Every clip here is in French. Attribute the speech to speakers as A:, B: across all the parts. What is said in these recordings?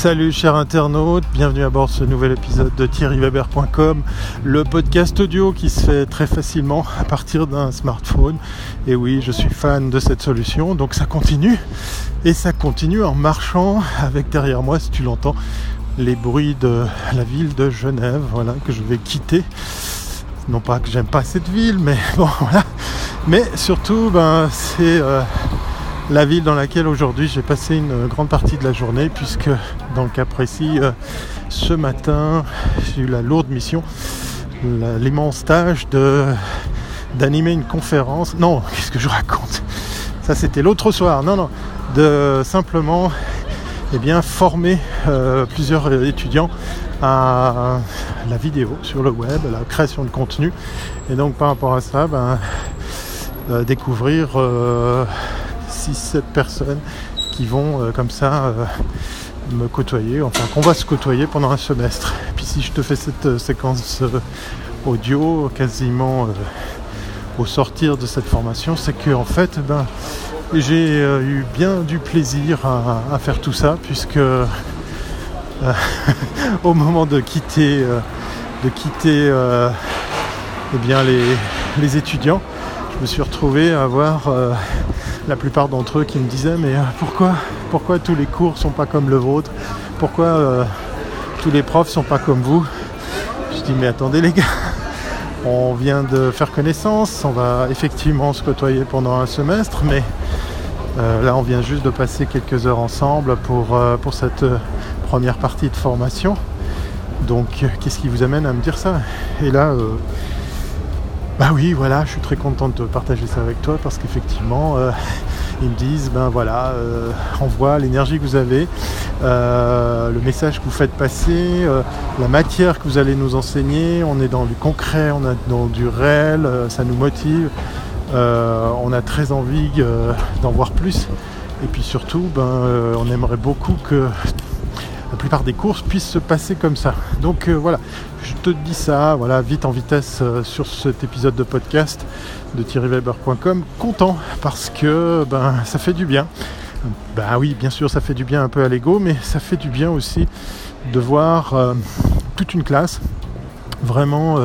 A: Salut chers internautes, bienvenue à bord de ce nouvel épisode de thierryweber.com, le podcast audio qui se fait très facilement à partir d'un smartphone. Et oui, je suis fan de cette solution, donc ça continue. Et ça continue en marchant avec derrière moi, si tu l'entends, les bruits de la ville de Genève, voilà, que je vais quitter. Non pas que j'aime pas cette ville, mais bon voilà. Mais surtout, ben, c'est euh, la ville dans laquelle aujourd'hui j'ai passé une grande partie de la journée, puisque dans le cas précis, euh, ce matin, j'ai eu la lourde mission, l'immense tâche d'animer une conférence. Non, qu'est-ce que je raconte? Ça c'était l'autre soir. Non, non, de simplement eh bien, former euh, plusieurs étudiants à la vidéo sur le web, à la création de contenu. Et donc par rapport à ça, ben, euh, découvrir 6-7 personnes qui vont euh, comme ça euh, me côtoyer, enfin qu'on va se côtoyer pendant un semestre. Puis si je te fais cette euh, séquence audio quasiment au sortir de cette formation, c'est que en fait ben, j'ai eu bien du plaisir à, faire tout ça puisque au moment de quitter de quitter eh bien les, les, étudiants, je me suis retrouvé à avoir la plupart d'entre eux qui me disaient mais euh, pourquoi pourquoi tous les cours sont pas comme le vôtre? Pourquoi euh, tous les profs sont pas comme vous? Je dis mais attendez les gars, on vient de faire connaissance, on va effectivement se côtoyer pendant un semestre, mais euh, là on vient juste de passer quelques heures ensemble pour, pour cette première partie de formation. Donc qu'est-ce qui vous amène à me dire ça? Et là bah oui, voilà, je suis très content de partager ça avec toi parce qu'effectivement, euh, ils me disent, ben voilà, euh, on voit l'énergie que vous avez, euh, le message que vous faites passer, la matière que vous allez nous enseigner, on est dans du concret, on est dans du réel, ça nous motive, on a très envie d'en voir plus. Et puis surtout, ben, on aimerait beaucoup que la plupart des courses puissent se passer comme ça. Donc voilà, te dis ça, voilà, vite en vitesse euh, sur cet épisode de podcast de thierryweber.com. Content parce que ben ça fait du bien. Ben oui, bien sûr, ça fait du bien un peu à l'ego, mais ça fait du bien aussi de voir euh, toute une classe vraiment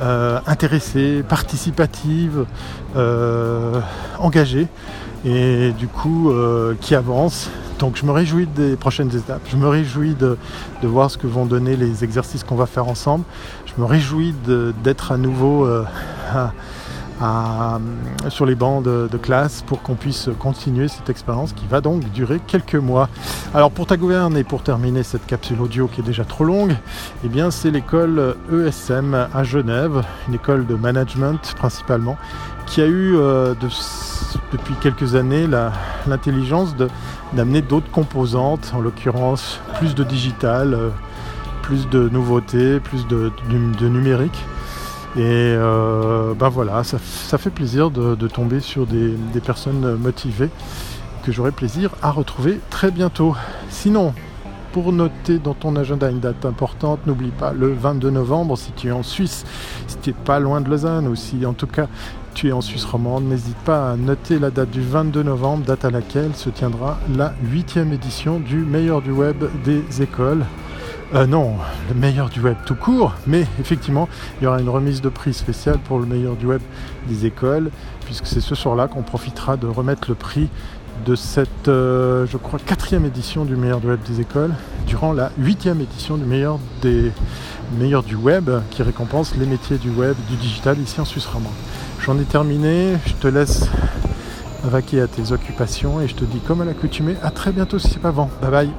A: euh, intéressée, participative, engagée, et du coup qui avance donc je me réjouis des prochaines étapes, je me réjouis de, voir ce que vont donner les exercices qu'on va faire ensemble, je me réjouis d'être à nouveau euh, sur les bancs de, classe pour qu'on puisse continuer cette expérience qui va donc durer quelques mois. Alors pour ta gouverne et pour terminer cette capsule audio qui est déjà trop longue, eh bien c'est l'école ESM à Genève, une école de management principalement, qui a eu euh, depuis quelques années l'intelligence d'amener d'autres composantes, en l'occurrence plus de digital, euh, plus de nouveautés, plus de, numérique. Et euh, ben voilà, ça, fait plaisir de, tomber sur des, des, personnes motivées que j'aurai plaisir à retrouver très bientôt. Sinon, pour noter dans ton agenda une date importante, n'oublie pas le 22 novembre si tu es en Suisse, si tu n'es pas loin de Lausanne ou si en tout cas tu es en Suisse romande, n'hésite pas à noter la date du 22 novembre, date à laquelle se tiendra la huitième édition du meilleur du web des écoles. Euh, non, le meilleur du web tout court, mais effectivement, il y aura une remise de prix spéciale pour le meilleur du web des écoles, puisque c'est ce soir-là qu'on profitera de remettre le prix de cette, euh, je crois, quatrième édition du meilleur du web des écoles, durant la huitième édition du meilleur des meilleurs du web, qui récompense les métiers du web, du digital ici en Suisse romande. J'en ai terminé, je te laisse vaquer à tes occupations et je te dis comme à l'accoutumée, à très bientôt si c'est pas avant. Bye bye